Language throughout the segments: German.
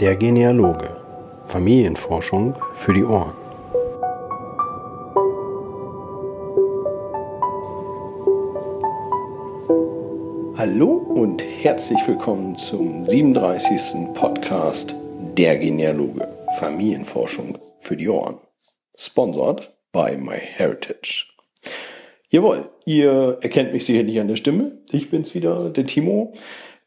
Der Genealoge. Familienforschung für die Ohren. Hallo und herzlich willkommen zum 37. Podcast Der Genealoge. Familienforschung für die Ohren. Sponsored by MyHeritage. Jawohl, ihr erkennt mich sicherlich an der Stimme. Ich bin's wieder, der Timo.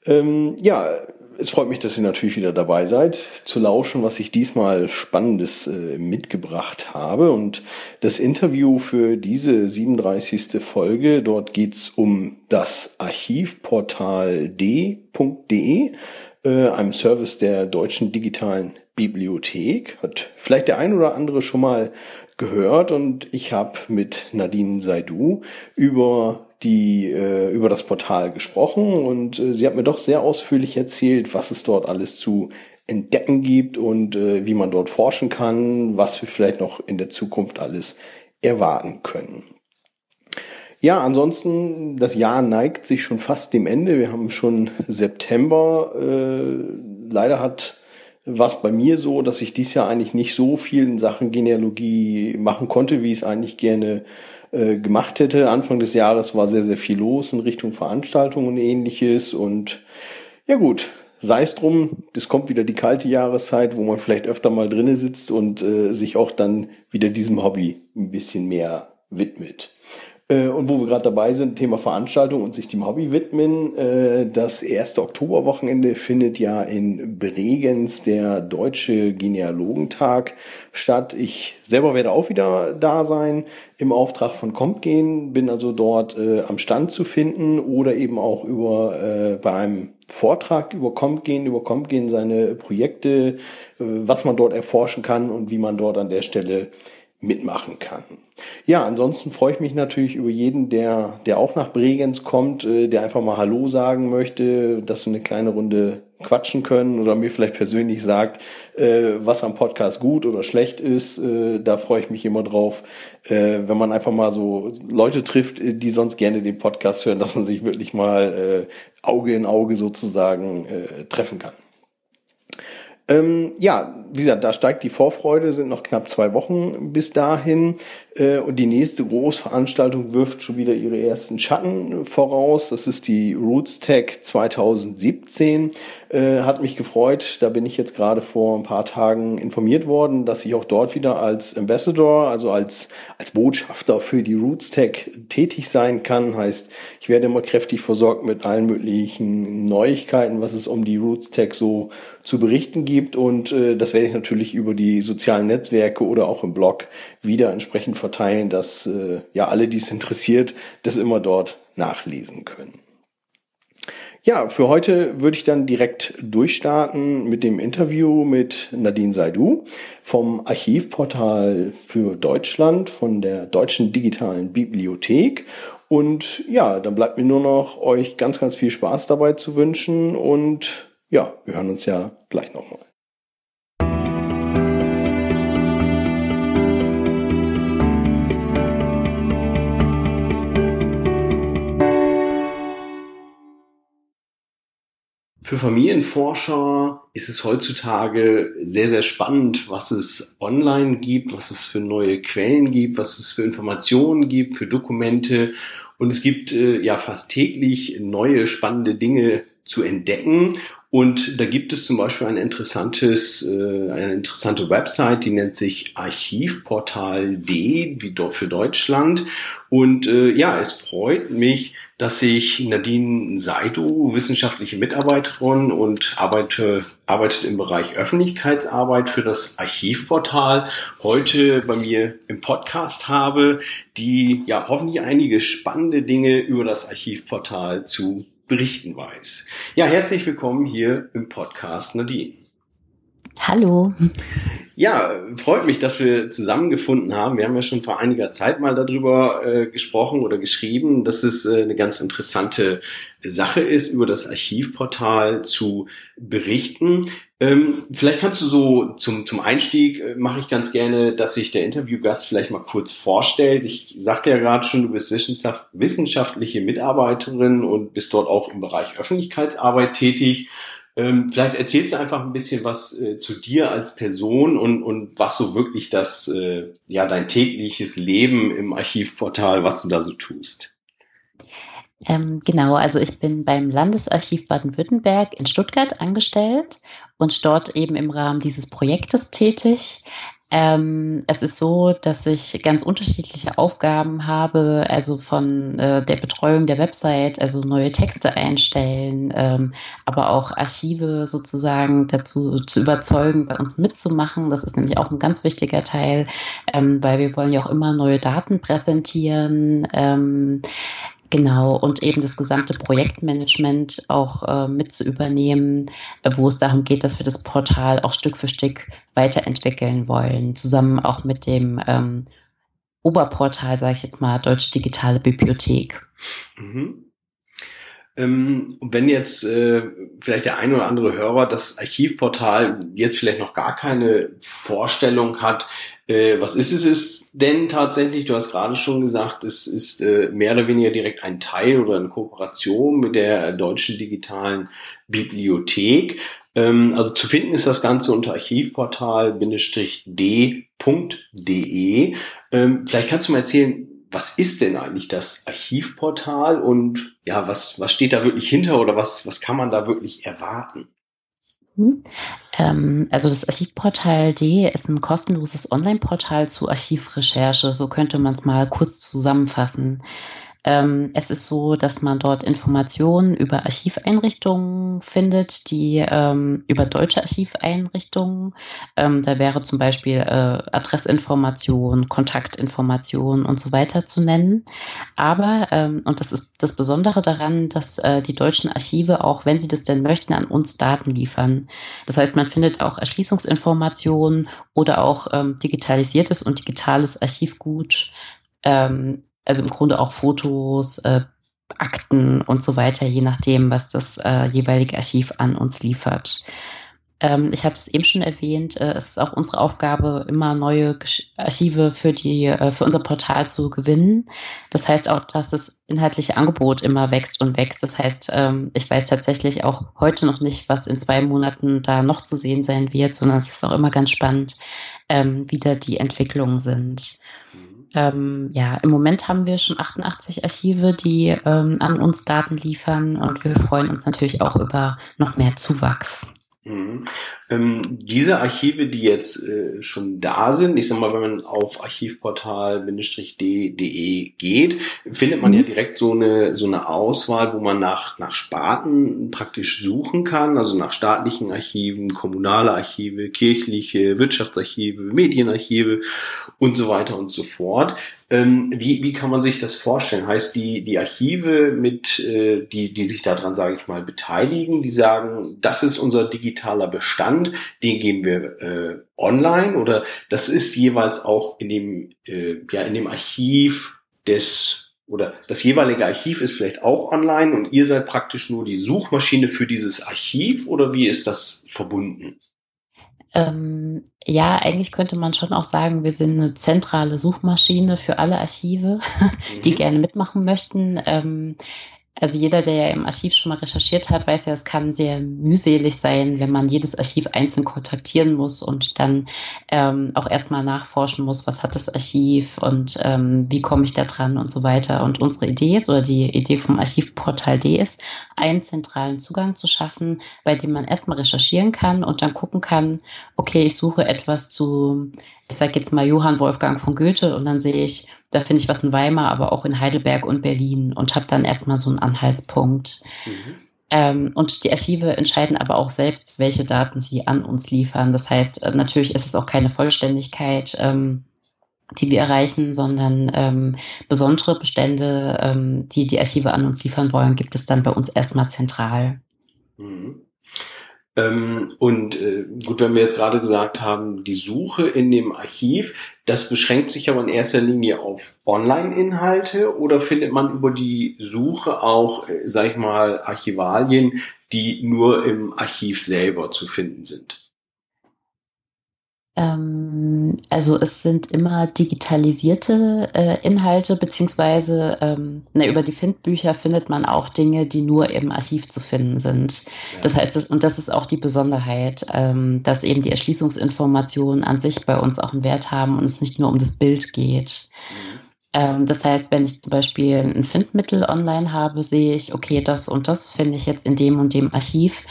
Ähm, ja, es freut mich, dass ihr natürlich wieder dabei seid, zu lauschen, was ich diesmal Spannendes äh, mitgebracht habe. Und das Interview für diese 37. Folge, dort geht's um das Archivportal d.de, äh, einem Service der Deutschen Digitalen Bibliothek. Hat vielleicht der ein oder andere schon mal gehört und ich habe mit Nadine Saidu über die äh, über das Portal gesprochen und äh, sie hat mir doch sehr ausführlich erzählt, was es dort alles zu entdecken gibt und äh, wie man dort forschen kann, was wir vielleicht noch in der Zukunft alles erwarten können. Ja, ansonsten, das Jahr neigt sich schon fast dem Ende. Wir haben schon September. Äh, leider hat was bei mir so, dass ich dies Jahr eigentlich nicht so viel in Sachen Genealogie machen konnte, wie ich es eigentlich gerne äh, gemacht hätte. Anfang des Jahres war sehr, sehr viel los in Richtung Veranstaltungen und ähnliches. Und ja gut, sei es drum, es kommt wieder die kalte Jahreszeit, wo man vielleicht öfter mal drinnen sitzt und äh, sich auch dann wieder diesem Hobby ein bisschen mehr widmet. Äh, und wo wir gerade dabei sind, Thema Veranstaltung und sich dem Hobby widmen. Äh, das erste Oktoberwochenende findet ja in Bregenz der Deutsche Genealogentag statt. Ich selber werde auch wieder da sein im Auftrag von Compgen, bin also dort äh, am Stand zu finden oder eben auch über äh, bei einem Vortrag über Compgen, über Compgen seine Projekte, was man dort erforschen kann und wie man dort an der Stelle mitmachen kann. Ja, ansonsten freue ich mich natürlich über jeden, der, der auch nach Bregenz kommt, äh, der einfach mal Hallo sagen möchte, dass wir eine kleine Runde quatschen können oder mir vielleicht persönlich sagt, äh, was am Podcast gut oder schlecht ist. Äh, da freue ich mich immer drauf, wenn man einfach mal so Leute trifft, die sonst gerne den Podcast hören, dass man sich wirklich mal Auge in Auge sozusagen treffen kann. Ähm, ja, wie gesagt, da steigt die Vorfreude, sind noch knapp zwei Wochen bis dahin. Äh, und die nächste Großveranstaltung wirft schon wieder ihre ersten Schatten voraus. Das ist die Roots Tech 2017. Äh, hat mich gefreut. Da bin ich jetzt gerade vor ein paar Tagen informiert worden, dass ich auch dort wieder als Ambassador, also als, als Botschafter für die Roots Tech tätig sein kann. Heißt, ich werde immer kräftig versorgt mit allen möglichen Neuigkeiten, was es um die Roots Tech so zu berichten gibt. Und äh, das werde ich natürlich über die sozialen Netzwerke oder auch im Blog wieder entsprechend verteilen, dass äh, ja alle, die es interessiert, das immer dort nachlesen können. Ja, für heute würde ich dann direkt durchstarten mit dem Interview mit Nadine Saidu vom Archivportal für Deutschland von der Deutschen Digitalen Bibliothek. Und ja, dann bleibt mir nur noch euch ganz, ganz viel Spaß dabei zu wünschen und ja, wir hören uns ja gleich nochmal. Für Familienforscher ist es heutzutage sehr, sehr spannend, was es online gibt, was es für neue Quellen gibt, was es für Informationen gibt, für Dokumente. Und es gibt äh, ja fast täglich neue spannende Dinge zu entdecken. Und da gibt es zum Beispiel ein interessantes, äh, eine interessante Website, die nennt sich Archivportal D, wie für Deutschland. Und äh, ja, es freut mich, dass sich Nadine Saidu, wissenschaftliche Mitarbeiterin und arbeite, arbeitet im Bereich Öffentlichkeitsarbeit für das Archivportal, heute bei mir im Podcast habe, die ja hoffentlich einige spannende Dinge über das Archivportal zu berichten weiß. Ja, herzlich willkommen hier im Podcast Nadine. Hallo. Ja, freut mich, dass wir zusammengefunden haben. Wir haben ja schon vor einiger Zeit mal darüber äh, gesprochen oder geschrieben, dass es äh, eine ganz interessante Sache ist, über das Archivportal zu berichten. Ähm, vielleicht kannst du so zum, zum Einstieg, äh, mache ich ganz gerne, dass sich der Interviewgast vielleicht mal kurz vorstellt. Ich sagte ja gerade schon, du bist Wissenschaft, wissenschaftliche Mitarbeiterin und bist dort auch im Bereich Öffentlichkeitsarbeit tätig. Ähm, vielleicht erzählst du einfach ein bisschen was äh, zu dir als Person und, und was so wirklich das, äh, ja, dein tägliches Leben im Archivportal, was du da so tust. Ähm, genau, also ich bin beim Landesarchiv Baden-Württemberg in Stuttgart angestellt und dort eben im Rahmen dieses Projektes tätig. Ähm, es ist so, dass ich ganz unterschiedliche Aufgaben habe, also von äh, der Betreuung der Website, also neue Texte einstellen, ähm, aber auch Archive sozusagen dazu zu überzeugen, bei uns mitzumachen. Das ist nämlich auch ein ganz wichtiger Teil, ähm, weil wir wollen ja auch immer neue Daten präsentieren. Genau, und eben das gesamte Projektmanagement auch äh, mit zu übernehmen, äh, wo es darum geht, dass wir das Portal auch Stück für Stück weiterentwickeln wollen, zusammen auch mit dem ähm, Oberportal, sage ich jetzt mal, Deutsche Digitale Bibliothek. Mhm. Ähm, wenn jetzt äh, vielleicht der ein oder andere Hörer das Archivportal jetzt vielleicht noch gar keine Vorstellung hat, äh, was ist es denn tatsächlich? Du hast gerade schon gesagt, es ist äh, mehr oder weniger direkt ein Teil oder eine Kooperation mit der deutschen digitalen Bibliothek. Ähm, also zu finden ist das Ganze unter archivportal-d.de. Ähm, vielleicht kannst du mal erzählen, was ist denn eigentlich das Archivportal und ja, was, was steht da wirklich hinter oder was, was kann man da wirklich erwarten? Mhm. Ähm, also das Archivportal D ist ein kostenloses Online-Portal zu Archivrecherche, so könnte man es mal kurz zusammenfassen. Ähm, es ist so, dass man dort Informationen über Archiveinrichtungen findet, die ähm, über deutsche Archiveinrichtungen. Ähm, da wäre zum Beispiel äh, Adressinformation, Kontaktinformation und so weiter zu nennen. Aber, ähm, und das ist das Besondere daran, dass äh, die deutschen Archive auch, wenn sie das denn möchten, an uns Daten liefern. Das heißt, man findet auch Erschließungsinformationen oder auch ähm, digitalisiertes und digitales Archivgut ähm, also im Grunde auch Fotos, äh, Akten und so weiter, je nachdem, was das äh, jeweilige Archiv an uns liefert. Ähm, ich hatte es eben schon erwähnt, äh, es ist auch unsere Aufgabe, immer neue Gesch Archive für die, äh, für unser Portal zu gewinnen. Das heißt auch, dass das inhaltliche Angebot immer wächst und wächst. Das heißt, ähm, ich weiß tatsächlich auch heute noch nicht, was in zwei Monaten da noch zu sehen sein wird, sondern es ist auch immer ganz spannend, ähm, wie da die Entwicklungen sind. Ähm, ja, im Moment haben wir schon 88 Archive, die ähm, an uns Daten liefern und wir freuen uns natürlich auch über noch mehr Zuwachs. Ähm, diese Archive, die jetzt äh, schon da sind, ich sag mal, wenn man auf archivportal-d.de geht, findet man mhm. ja direkt so eine, so eine Auswahl, wo man nach, nach Sparten praktisch suchen kann, also nach staatlichen Archiven, kommunale Archive, kirchliche, Wirtschaftsarchive, Medienarchive und so weiter und so fort. Ähm, wie, wie kann man sich das vorstellen? Heißt die, die Archive mit, äh, die, die sich daran, sage ich mal, beteiligen, die sagen, das ist unser digitaler Bestand, Bestand, den geben wir äh, online oder das ist jeweils auch in dem, äh, ja, in dem Archiv des oder das jeweilige Archiv ist vielleicht auch online und ihr seid praktisch nur die Suchmaschine für dieses Archiv oder wie ist das verbunden? Ähm, ja, eigentlich könnte man schon auch sagen, wir sind eine zentrale Suchmaschine für alle Archive, die mhm. gerne mitmachen möchten. Ähm, also jeder, der ja im Archiv schon mal recherchiert hat, weiß ja, es kann sehr mühselig sein, wenn man jedes Archiv einzeln kontaktieren muss und dann ähm, auch erstmal nachforschen muss, was hat das Archiv und ähm, wie komme ich da dran und so weiter. Und unsere Idee ist, oder die Idee vom Archivportal D ist, einen zentralen Zugang zu schaffen, bei dem man erstmal recherchieren kann und dann gucken kann, okay, ich suche etwas zu, ich sage jetzt mal Johann Wolfgang von Goethe und dann sehe ich, da finde ich was in Weimar, aber auch in Heidelberg und Berlin und habe dann erstmal so einen Anhaltspunkt. Mhm. Ähm, und die Archive entscheiden aber auch selbst, welche Daten sie an uns liefern. Das heißt, äh, natürlich ist es auch keine Vollständigkeit, ähm, die wir erreichen, sondern ähm, besondere Bestände, ähm, die die Archive an uns liefern wollen, gibt es dann bei uns erstmal zentral. Mhm. Ähm, und äh, gut, wenn wir jetzt gerade gesagt haben, die Suche in dem Archiv, das beschränkt sich aber in erster Linie auf Online-Inhalte oder findet man über die Suche auch, äh, sag ich mal, Archivalien, die nur im Archiv selber zu finden sind? Ähm, also es sind immer digitalisierte äh, Inhalte, beziehungsweise ähm, ne, über die Findbücher findet man auch Dinge, die nur im Archiv zu finden sind. Ja. Das heißt, und das ist auch die Besonderheit, ähm, dass eben die Erschließungsinformationen an sich bei uns auch einen Wert haben und es nicht nur um das Bild geht. Mhm. Ähm, das heißt, wenn ich zum Beispiel ein Findmittel online habe, sehe ich, okay, das und das finde ich jetzt in dem und dem Archiv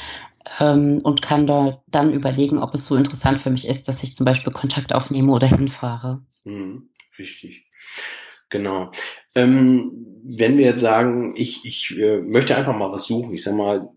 ähm, und kann da dann überlegen, ob es so interessant für mich ist, dass ich zum Beispiel Kontakt aufnehme oder hinfahre. Mhm, richtig. Genau. Ähm, wenn wir jetzt sagen, ich, ich äh, möchte einfach mal was suchen, ich sag mal,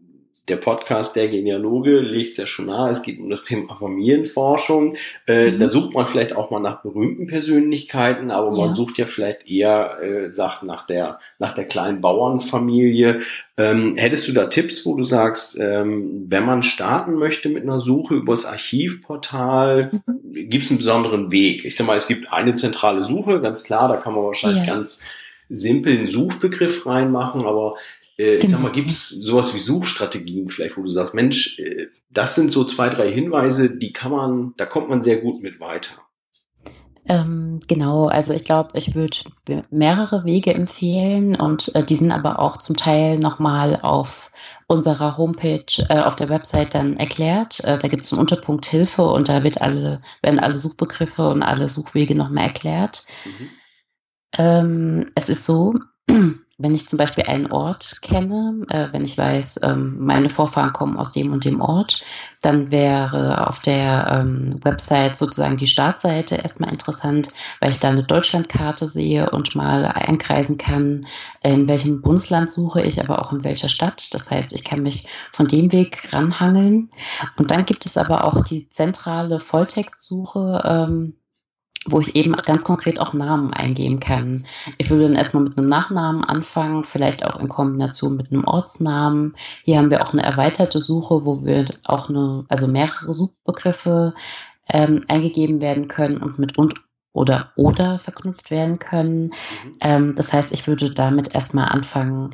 der Podcast Der Genealoge legt es ja schon nahe, es geht um das Thema Familienforschung. Äh, mhm. Da sucht man vielleicht auch mal nach berühmten Persönlichkeiten, aber ja. man sucht ja vielleicht eher, äh, sagt, nach der, nach der kleinen Bauernfamilie. Ähm, hättest du da Tipps, wo du sagst, ähm, wenn man starten möchte mit einer Suche übers Archivportal, mhm. gibt es einen besonderen Weg? Ich sag mal, es gibt eine zentrale Suche, ganz klar, da kann man wahrscheinlich ja. ganz simplen Suchbegriff reinmachen, aber äh, genau. Ich sag mal, gibt es sowas wie Suchstrategien vielleicht, wo du sagst, Mensch, äh, das sind so zwei, drei Hinweise, die kann man, da kommt man sehr gut mit weiter. Ähm, genau, also ich glaube, ich würde mehrere Wege empfehlen und äh, die sind aber auch zum Teil nochmal auf unserer Homepage, äh, auf der Website dann erklärt. Äh, da gibt es einen Unterpunkt Hilfe und da wird alle, werden alle Suchbegriffe und alle Suchwege nochmal erklärt. Mhm. Ähm, es ist so, wenn ich zum Beispiel einen Ort kenne, äh, wenn ich weiß, ähm, meine Vorfahren kommen aus dem und dem Ort, dann wäre auf der ähm, Website sozusagen die Startseite erstmal interessant, weil ich da eine Deutschlandkarte sehe und mal einkreisen kann, in welchem Bundesland suche ich, aber auch in welcher Stadt. Das heißt, ich kann mich von dem Weg ranhangeln. Und dann gibt es aber auch die zentrale Volltextsuche. Ähm, wo ich eben ganz konkret auch Namen eingeben kann. Ich würde dann erstmal mit einem Nachnamen anfangen, vielleicht auch in Kombination mit einem Ortsnamen. Hier haben wir auch eine erweiterte Suche, wo wir auch eine, also mehrere Suchbegriffe ähm, eingegeben werden können und mit und oder oder verknüpft werden können. Mhm. Ähm, das heißt, ich würde damit erstmal anfangen,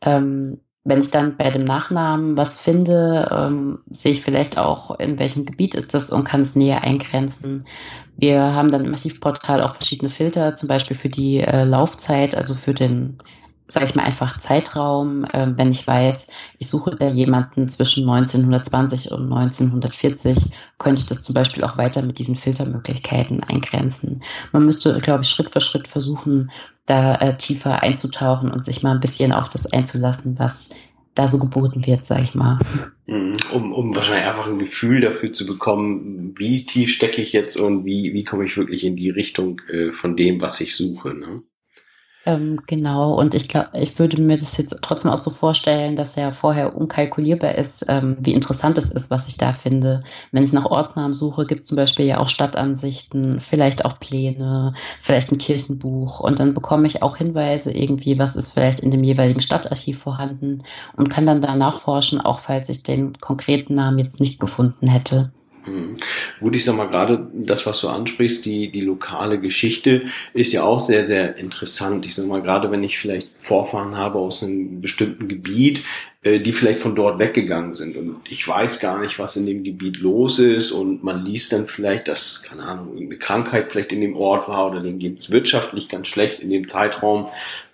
ähm, wenn ich dann bei dem Nachnamen was finde, ähm, sehe ich vielleicht auch, in welchem Gebiet ist das und kann es näher eingrenzen. Wir haben dann im Archivportal auch verschiedene Filter, zum Beispiel für die äh, Laufzeit, also für den, sage ich mal einfach Zeitraum. Äh, wenn ich weiß, ich suche da jemanden zwischen 1920 und 1940, könnte ich das zum Beispiel auch weiter mit diesen Filtermöglichkeiten eingrenzen. Man müsste, glaube ich, Schritt für Schritt versuchen, da äh, tiefer einzutauchen und sich mal ein bisschen auf das einzulassen, was da so geboten wird, sag ich mal. Mhm. Um, um wahrscheinlich einfach ein Gefühl dafür zu bekommen, wie tief stecke ich jetzt und wie, wie komme ich wirklich in die Richtung äh, von dem, was ich suche. Ne? Ähm, genau, und ich glaube, ich würde mir das jetzt trotzdem auch so vorstellen, dass er vorher unkalkulierbar ist, ähm, wie interessant es ist, was ich da finde. Wenn ich nach Ortsnamen suche, gibt es zum Beispiel ja auch Stadtansichten, vielleicht auch Pläne, vielleicht ein Kirchenbuch und dann bekomme ich auch Hinweise irgendwie, was ist vielleicht in dem jeweiligen Stadtarchiv vorhanden und kann dann da nachforschen, auch falls ich den konkreten Namen jetzt nicht gefunden hätte. Mhm. Gut, ich sag mal, gerade das, was du ansprichst, die, die lokale Geschichte, ist ja auch sehr, sehr interessant. Ich sag mal, gerade wenn ich vielleicht Vorfahren habe aus einem bestimmten Gebiet, äh, die vielleicht von dort weggegangen sind und ich weiß gar nicht, was in dem Gebiet los ist und man liest dann vielleicht, dass, keine Ahnung, irgendeine Krankheit vielleicht in dem Ort war oder denen geht es wirtschaftlich ganz schlecht in dem Zeitraum.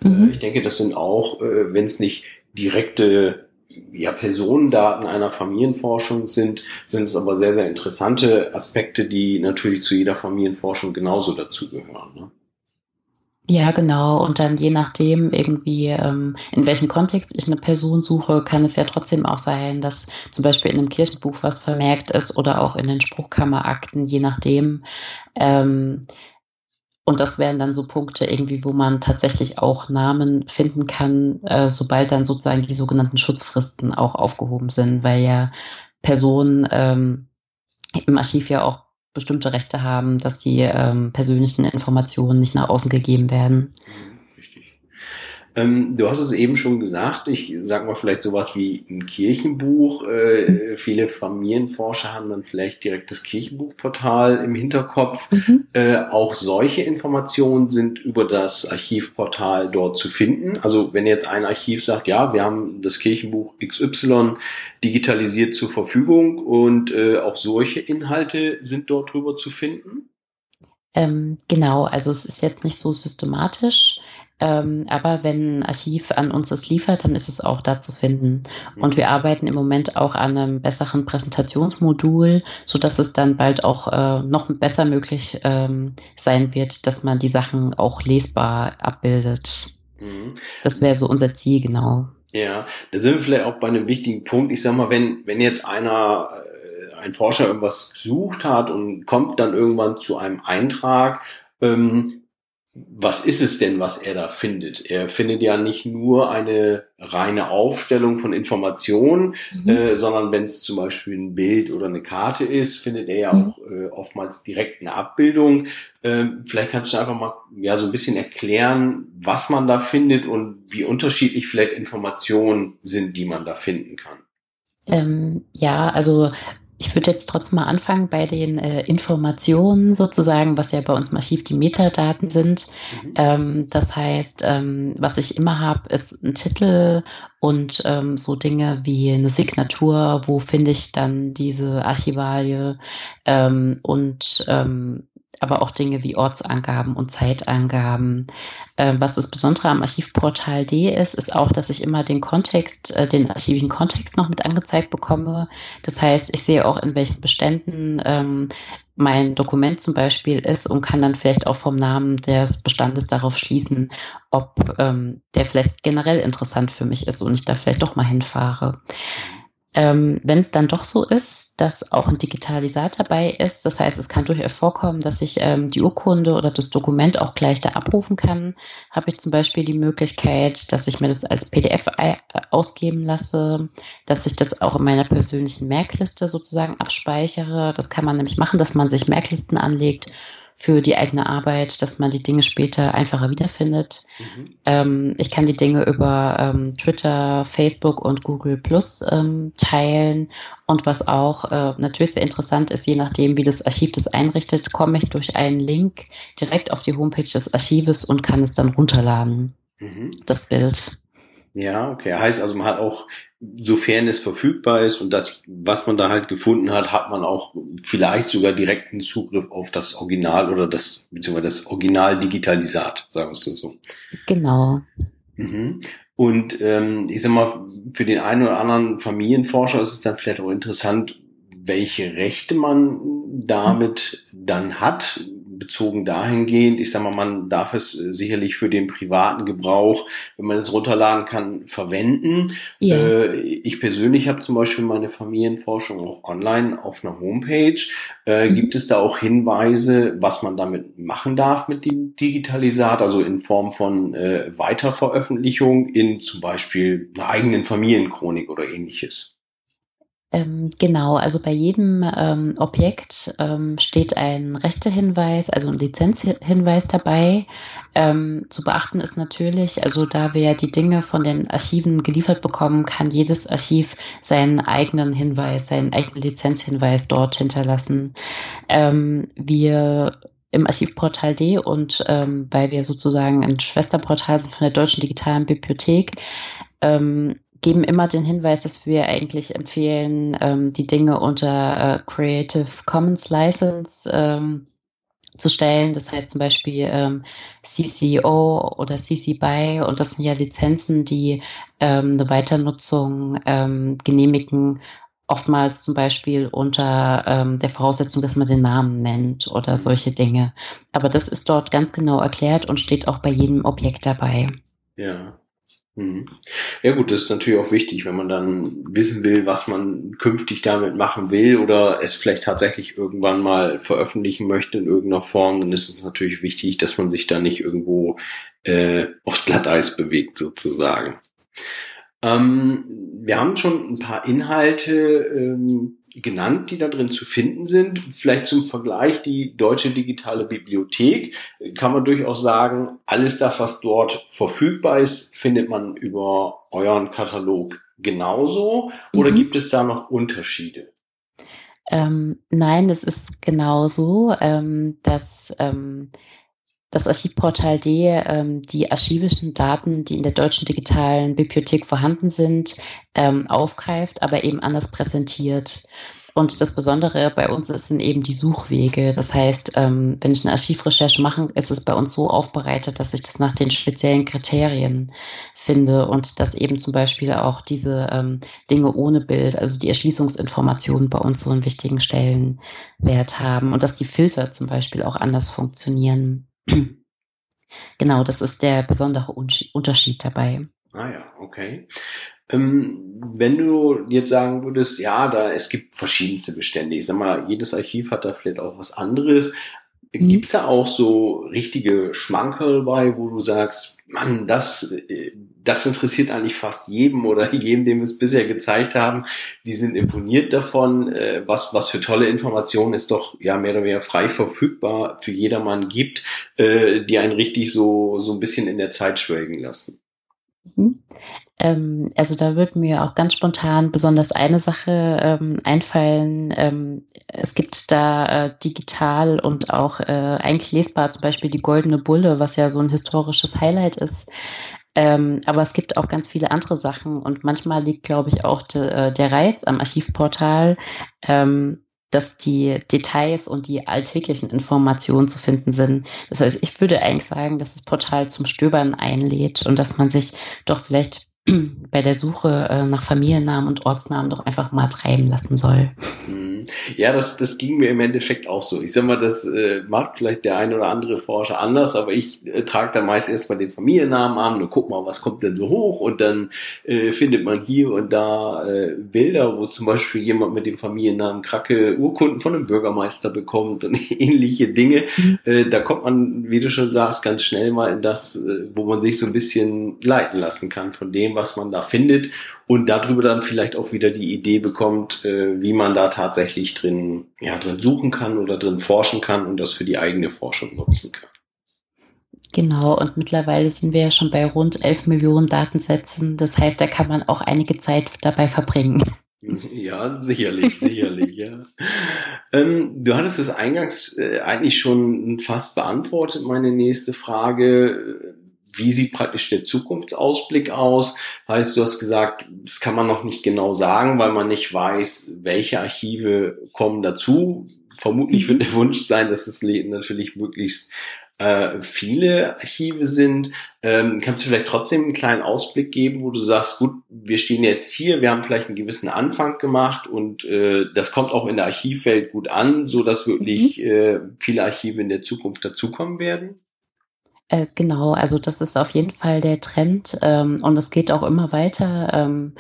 Äh, mhm. Ich denke, das sind auch, äh, wenn es nicht direkte ja, Personendaten einer Familienforschung sind, sind es aber sehr, sehr interessante Aspekte, die natürlich zu jeder Familienforschung genauso dazugehören. Ne? Ja, genau. Und dann je nachdem irgendwie, ähm, in welchem Kontext ich eine Person suche, kann es ja trotzdem auch sein, dass zum Beispiel in einem Kirchenbuch was vermerkt ist oder auch in den Spruchkammerakten, je nachdem. Ähm, und das wären dann so Punkte irgendwie, wo man tatsächlich auch Namen finden kann, äh, sobald dann sozusagen die sogenannten Schutzfristen auch aufgehoben sind, weil ja Personen ähm, im Archiv ja auch bestimmte Rechte haben, dass die ähm, persönlichen Informationen nicht nach außen gegeben werden. Ähm, du hast es eben schon gesagt, ich sag mal vielleicht sowas wie ein Kirchenbuch. Äh, viele Familienforscher haben dann vielleicht direkt das Kirchenbuchportal im Hinterkopf. Mhm. Äh, auch solche Informationen sind über das Archivportal dort zu finden. Also wenn jetzt ein Archiv sagt, ja, wir haben das Kirchenbuch XY digitalisiert zur Verfügung und äh, auch solche Inhalte sind dort drüber zu finden. Ähm, genau, also es ist jetzt nicht so systematisch, ähm, aber wenn ein Archiv an uns es liefert, dann ist es auch da zu finden. Und wir arbeiten im Moment auch an einem besseren Präsentationsmodul, so dass es dann bald auch äh, noch besser möglich ähm, sein wird, dass man die Sachen auch lesbar abbildet. Mhm. Das wäre so unser Ziel, genau. Ja, da sind wir vielleicht auch bei einem wichtigen Punkt. Ich sag mal, wenn, wenn jetzt einer ein Forscher irgendwas gesucht hat und kommt dann irgendwann zu einem Eintrag, ähm, was ist es denn, was er da findet? Er findet ja nicht nur eine reine Aufstellung von Informationen, mhm. äh, sondern wenn es zum Beispiel ein Bild oder eine Karte ist, findet er ja mhm. auch äh, oftmals direkt eine Abbildung. Ähm, vielleicht kannst du einfach mal ja so ein bisschen erklären, was man da findet und wie unterschiedlich vielleicht Informationen sind, die man da finden kann. Ähm, ja, also ich würde jetzt trotzdem mal anfangen bei den äh, Informationen sozusagen, was ja bei uns im Archiv die Metadaten sind. Mhm. Ähm, das heißt, ähm, was ich immer habe, ist ein Titel und ähm, so Dinge wie eine Signatur, wo finde ich dann diese Archivalie ähm, und ähm, aber auch Dinge wie Ortsangaben und Zeitangaben. Äh, was das Besondere am Archivportal D ist, ist auch, dass ich immer den Kontext, äh, den archivischen Kontext noch mit angezeigt bekomme. Das heißt, ich sehe auch, in welchen Beständen ähm, mein Dokument zum Beispiel ist und kann dann vielleicht auch vom Namen des Bestandes darauf schließen, ob ähm, der vielleicht generell interessant für mich ist und ich da vielleicht doch mal hinfahre. Ähm, Wenn es dann doch so ist, dass auch ein Digitalisat dabei ist, das heißt, es kann durchaus vorkommen, dass ich ähm, die Urkunde oder das Dokument auch gleich da abrufen kann, habe ich zum Beispiel die Möglichkeit, dass ich mir das als PDF äh, ausgeben lasse, dass ich das auch in meiner persönlichen Merkliste sozusagen abspeichere. Das kann man nämlich machen, dass man sich Merklisten anlegt für die eigene Arbeit, dass man die Dinge später einfacher wiederfindet. Mhm. Ähm, ich kann die Dinge über ähm, Twitter, Facebook und Google Plus ähm, teilen. Und was auch äh, natürlich sehr interessant ist, je nachdem, wie das Archiv das einrichtet, komme ich durch einen Link direkt auf die Homepage des Archives und kann es dann runterladen. Mhm. Das Bild. Ja, okay. Heißt also, man hat auch sofern es verfügbar ist und das, was man da halt gefunden hat, hat man auch vielleicht sogar direkten Zugriff auf das Original oder das, beziehungsweise das Original-Digitalisat, sagen wir es so. Genau. Mhm. Und ähm, ich sag mal, für den einen oder anderen Familienforscher ist es dann vielleicht auch interessant, welche Rechte man damit dann hat, bezogen dahingehend, ich sag mal, man darf es äh, sicherlich für den privaten Gebrauch, wenn man es runterladen kann, verwenden. Ja. Äh, ich persönlich habe zum Beispiel meine Familienforschung auch online auf einer Homepage. Äh, mhm. Gibt es da auch Hinweise, was man damit machen darf mit dem Digitalisat, also in Form von Weiterveröffentlichung in zum Beispiel einer eigenen Familienchronik oder ähnliches? Ähm, genau, also bei jedem ähm, Objekt ähm, steht ein Rechtehinweis, also ein Lizenzhinweis dabei. Ähm, zu beachten ist natürlich, also da wir die Dinge von den Archiven geliefert bekommen, kann jedes Archiv seinen eigenen Hinweis, seinen eigenen Lizenzhinweis dort hinterlassen. Ähm, wir im Archivportal D und ähm, weil wir sozusagen ein Schwesterportal sind von der Deutschen Digitalen Bibliothek, ähm, geben immer den Hinweis, dass wir eigentlich empfehlen, ähm, die Dinge unter äh, Creative Commons License ähm, zu stellen. Das heißt zum Beispiel ähm, CCO oder CC BY und das sind ja Lizenzen, die ähm, eine Weiternutzung ähm, genehmigen, oftmals zum Beispiel unter ähm, der Voraussetzung, dass man den Namen nennt oder solche Dinge. Aber das ist dort ganz genau erklärt und steht auch bei jedem Objekt dabei. Ja. Mhm. Ja gut, das ist natürlich auch wichtig, wenn man dann wissen will, was man künftig damit machen will oder es vielleicht tatsächlich irgendwann mal veröffentlichen möchte in irgendeiner Form, dann ist es natürlich wichtig, dass man sich da nicht irgendwo äh, aufs Glatteis bewegt sozusagen. Ähm, wir haben schon ein paar Inhalte ähm, genannt, die da drin zu finden sind. Vielleicht zum Vergleich die Deutsche Digitale Bibliothek kann man durchaus sagen, alles das, was dort verfügbar ist, findet man über euren Katalog genauso oder mhm. gibt es da noch Unterschiede? Ähm, nein, es ist genauso, ähm, dass ähm, das Archivportal D ähm, die archivischen Daten, die in der deutschen digitalen Bibliothek vorhanden sind, ähm, aufgreift, aber eben anders präsentiert. Und das Besondere bei uns sind eben die Suchwege. Das heißt, ähm, wenn ich eine Archivrecherche mache, ist es bei uns so aufbereitet, dass ich das nach den speziellen Kriterien finde und dass eben zum Beispiel auch diese ähm, Dinge ohne Bild, also die Erschließungsinformationen bei uns so einen wichtigen Stellenwert haben und dass die Filter zum Beispiel auch anders funktionieren. Genau, das ist der besondere Unterschied dabei. Ah ja, okay. Ähm, wenn du jetzt sagen würdest, ja, da es gibt verschiedenste Bestände. Ich sag mal, jedes Archiv hat da vielleicht auch was anderes. Mhm. Gibt es da auch so richtige Schmankerl bei, wo du sagst, Mann, das, äh, das interessiert eigentlich fast jedem oder jedem, dem wir es bisher gezeigt haben. Die sind imponiert davon, äh, was, was für tolle Informationen es doch ja mehr oder weniger frei verfügbar für jedermann gibt, äh, die einen richtig so, so ein bisschen in der Zeit schwelgen lassen. Mhm. Ähm, also da wird mir auch ganz spontan besonders eine Sache ähm, einfallen. Ähm, es gibt da äh, digital und auch äh, eigentlich lesbar zum Beispiel die Goldene Bulle, was ja so ein historisches Highlight ist. Ähm, aber es gibt auch ganz viele andere Sachen und manchmal liegt, glaube ich, auch de, äh, der Reiz am Archivportal, ähm, dass die Details und die alltäglichen Informationen zu finden sind. Das heißt, ich würde eigentlich sagen, dass das Portal zum Stöbern einlädt und dass man sich doch vielleicht bei der Suche äh, nach Familiennamen und Ortsnamen doch einfach mal treiben lassen soll. Mhm. Ja, das, das ging mir im Endeffekt auch so. Ich sag mal, das äh, mag vielleicht der ein oder andere Forscher anders, aber ich äh, trage dann meist erstmal den Familiennamen an und guck mal, was kommt denn so hoch und dann äh, findet man hier und da äh, Bilder, wo zum Beispiel jemand mit dem Familiennamen Kracke Urkunden von einem Bürgermeister bekommt und ähnliche Dinge. Mhm. Äh, da kommt man, wie du schon sagst, ganz schnell mal in das, äh, wo man sich so ein bisschen leiten lassen kann von dem, was man da findet und darüber dann vielleicht auch wieder die Idee bekommt, äh, wie man da tatsächlich drin, ja, drin suchen kann oder drin forschen kann und das für die eigene Forschung nutzen kann. Genau, und mittlerweile sind wir ja schon bei rund 11 Millionen Datensätzen. Das heißt, da kann man auch einige Zeit dabei verbringen. Ja, sicherlich, sicherlich, ja. Ähm, du hattest es eingangs äh, eigentlich schon fast beantwortet, meine nächste Frage wie sieht praktisch der Zukunftsausblick aus? Heißt, du hast gesagt, das kann man noch nicht genau sagen, weil man nicht weiß, welche Archive kommen dazu. Vermutlich wird der Wunsch sein, dass es natürlich möglichst äh, viele Archive sind. Ähm, kannst du vielleicht trotzdem einen kleinen Ausblick geben, wo du sagst, gut, wir stehen jetzt hier, wir haben vielleicht einen gewissen Anfang gemacht und äh, das kommt auch in der Archivwelt gut an, so dass wirklich mhm. äh, viele Archive in der Zukunft dazukommen werden? Äh, genau, also das ist auf jeden Fall der Trend ähm, und es geht auch immer weiter ähm,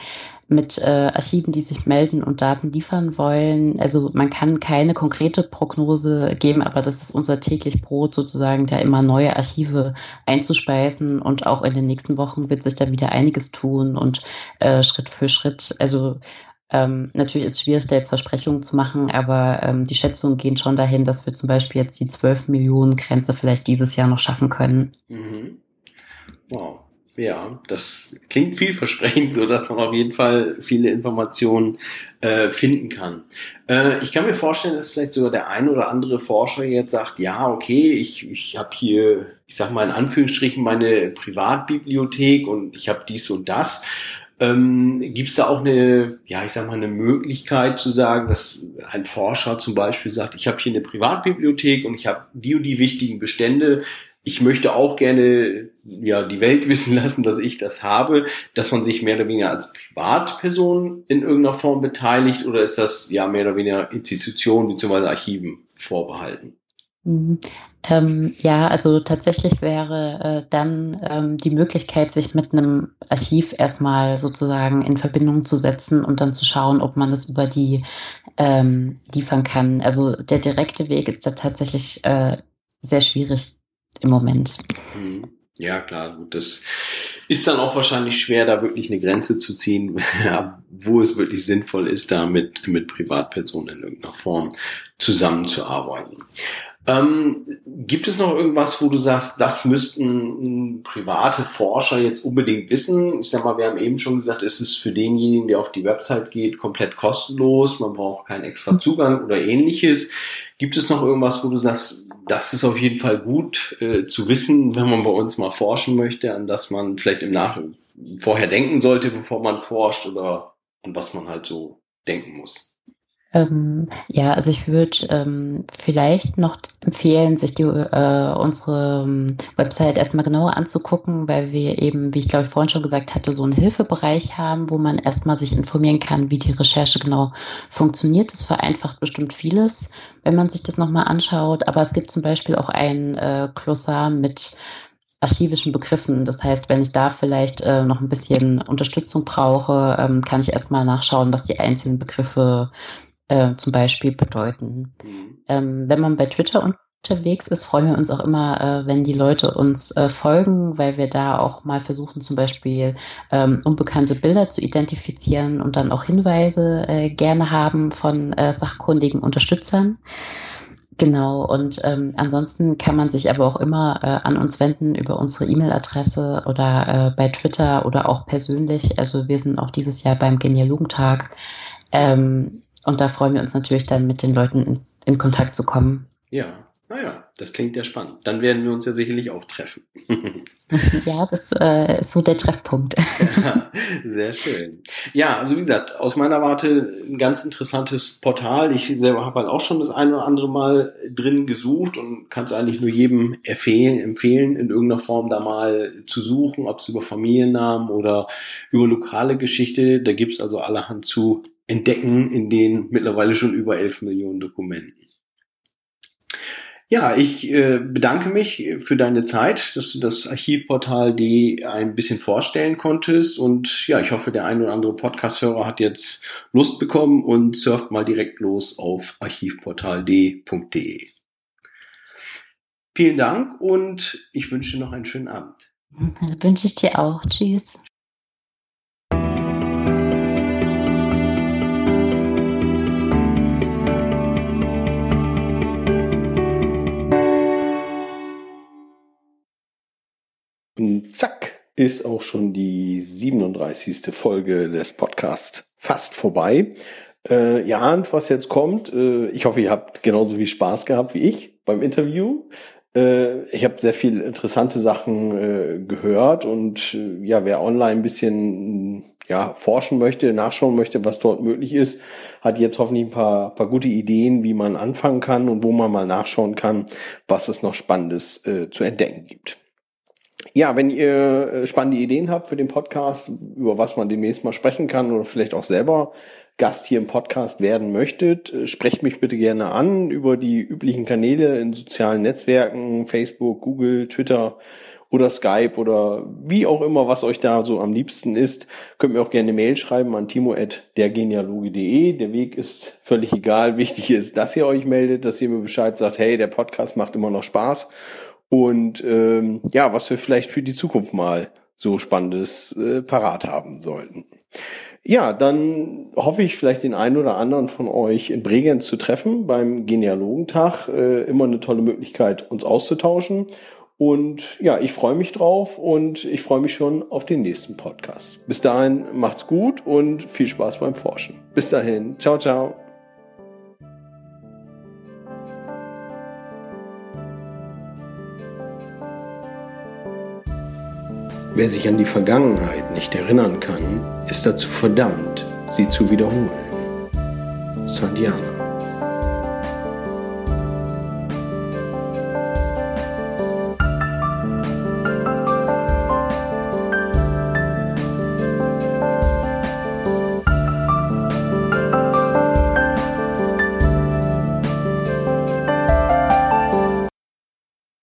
mit äh, Archiven, die sich melden und Daten liefern wollen. Also man kann keine konkrete Prognose geben, aber das ist unser täglich Brot sozusagen, da immer neue Archive einzuspeisen und auch in den nächsten Wochen wird sich da wieder einiges tun und äh, Schritt für Schritt. Also ähm, natürlich ist es schwierig, da jetzt Versprechungen zu machen, aber ähm, die Schätzungen gehen schon dahin, dass wir zum Beispiel jetzt die 12 Millionen Grenze vielleicht dieses Jahr noch schaffen können. Mhm. Wow. Ja, das klingt vielversprechend, so dass man auf jeden Fall viele Informationen äh, finden kann. Äh, ich kann mir vorstellen, dass vielleicht sogar der ein oder andere Forscher jetzt sagt, ja, okay, ich, ich habe hier, ich sag mal in Anführungsstrichen, meine Privatbibliothek und ich habe dies und das. Ähm, Gibt es da auch eine, ja, ich sag mal, eine Möglichkeit zu sagen, dass ein Forscher zum Beispiel sagt, ich habe hier eine Privatbibliothek und ich habe die und die wichtigen Bestände. Ich möchte auch gerne ja die Welt wissen lassen, dass ich das habe, dass man sich mehr oder weniger als Privatperson in irgendeiner Form beteiligt oder ist das ja mehr oder weniger Institutionen bzw. Archiven vorbehalten? Ähm, ja, also tatsächlich wäre äh, dann ähm, die Möglichkeit, sich mit einem Archiv erstmal sozusagen in Verbindung zu setzen und dann zu schauen, ob man das über die ähm, liefern kann. Also der direkte Weg ist da tatsächlich äh, sehr schwierig im Moment. Mhm. Ja, klar, gut. Das ist dann auch wahrscheinlich schwer, da wirklich eine Grenze zu ziehen, wo es wirklich sinnvoll ist, da mit, mit Privatpersonen in irgendeiner Form zusammenzuarbeiten. Ähm, gibt es noch irgendwas, wo du sagst, das müssten private Forscher jetzt unbedingt wissen? Ich sag mal, wir haben eben schon gesagt, es ist für denjenigen, der auf die Website geht, komplett kostenlos. Man braucht keinen extra Zugang oder ähnliches. Gibt es noch irgendwas, wo du sagst, das ist auf jeden Fall gut äh, zu wissen, wenn man bei uns mal forschen möchte, an das man vielleicht im Nach vorher denken sollte, bevor man forscht oder an was man halt so denken muss? Ähm, ja, also ich würde ähm, vielleicht noch empfehlen, sich die, äh, unsere ähm, Website erstmal genauer anzugucken, weil wir eben, wie ich glaube ich vorhin schon gesagt hatte, so einen Hilfebereich haben, wo man erstmal sich informieren kann, wie die Recherche genau funktioniert. Das vereinfacht bestimmt vieles, wenn man sich das nochmal anschaut. Aber es gibt zum Beispiel auch ein äh, Glossar mit archivischen Begriffen. Das heißt, wenn ich da vielleicht äh, noch ein bisschen Unterstützung brauche, ähm, kann ich erstmal nachschauen, was die einzelnen Begriffe äh, zum Beispiel bedeuten. Mhm. Ähm, wenn man bei Twitter unterwegs ist, freuen wir uns auch immer, äh, wenn die Leute uns äh, folgen, weil wir da auch mal versuchen, zum Beispiel ähm, unbekannte Bilder zu identifizieren und dann auch Hinweise äh, gerne haben von äh, sachkundigen Unterstützern. Genau, und ähm, ansonsten kann man sich aber auch immer äh, an uns wenden über unsere E-Mail-Adresse oder äh, bei Twitter oder auch persönlich. Also wir sind auch dieses Jahr beim Genealogentag. Ähm, und da freuen wir uns natürlich dann mit den Leuten in, in Kontakt zu kommen. Ja, naja, das klingt ja spannend. Dann werden wir uns ja sicherlich auch treffen. ja, das äh, ist so der Treffpunkt. ja, sehr schön. Ja, also wie gesagt, aus meiner Warte ein ganz interessantes Portal. Ich selber habe halt auch schon das eine oder andere Mal drin gesucht und kann es eigentlich nur jedem empfehlen, empfehlen, in irgendeiner Form da mal zu suchen, ob es über Familiennamen oder über lokale Geschichte. Da gibt's also allerhand zu entdecken in den mittlerweile schon über 11 Millionen Dokumenten. Ja, ich äh, bedanke mich für deine Zeit, dass du das Archivportal D ein bisschen vorstellen konntest. Und ja, ich hoffe, der ein oder andere Podcast-Hörer hat jetzt Lust bekommen und surft mal direkt los auf archivportald.de. Vielen Dank und ich wünsche noch einen schönen Abend. Wünsche ich dir auch. Tschüss. Zack, ist auch schon die 37. Folge des Podcasts fast vorbei. Äh, ihr ahnt, was jetzt kommt. Äh, ich hoffe, ihr habt genauso viel Spaß gehabt wie ich beim Interview. Äh, ich habe sehr viel interessante Sachen äh, gehört und äh, ja, wer online ein bisschen ja, forschen möchte, nachschauen möchte, was dort möglich ist, hat jetzt hoffentlich ein paar, paar gute Ideen, wie man anfangen kann und wo man mal nachschauen kann, was es noch Spannendes äh, zu entdecken gibt. Ja, wenn ihr äh, spannende Ideen habt für den Podcast, über was man demnächst mal sprechen kann oder vielleicht auch selber Gast hier im Podcast werden möchtet, äh, sprecht mich bitte gerne an über die üblichen Kanäle in sozialen Netzwerken, Facebook, Google, Twitter oder Skype oder wie auch immer, was euch da so am liebsten ist. Könnt mir auch gerne eine Mail schreiben an timo.dergenealoge.de. Der Weg ist völlig egal. Wichtig ist, dass ihr euch meldet, dass ihr mir Bescheid sagt, hey, der Podcast macht immer noch Spaß und ähm, ja, was wir vielleicht für die Zukunft mal so Spannendes äh, parat haben sollten. Ja, dann hoffe ich vielleicht den einen oder anderen von euch in Bregenz zu treffen beim Genealogentag. Äh, immer eine tolle Möglichkeit, uns auszutauschen. Und ja, ich freue mich drauf und ich freue mich schon auf den nächsten Podcast. Bis dahin macht's gut und viel Spaß beim Forschen. Bis dahin, ciao, ciao. Wer sich an die Vergangenheit nicht erinnern kann, ist dazu verdammt, sie zu wiederholen. Sandiana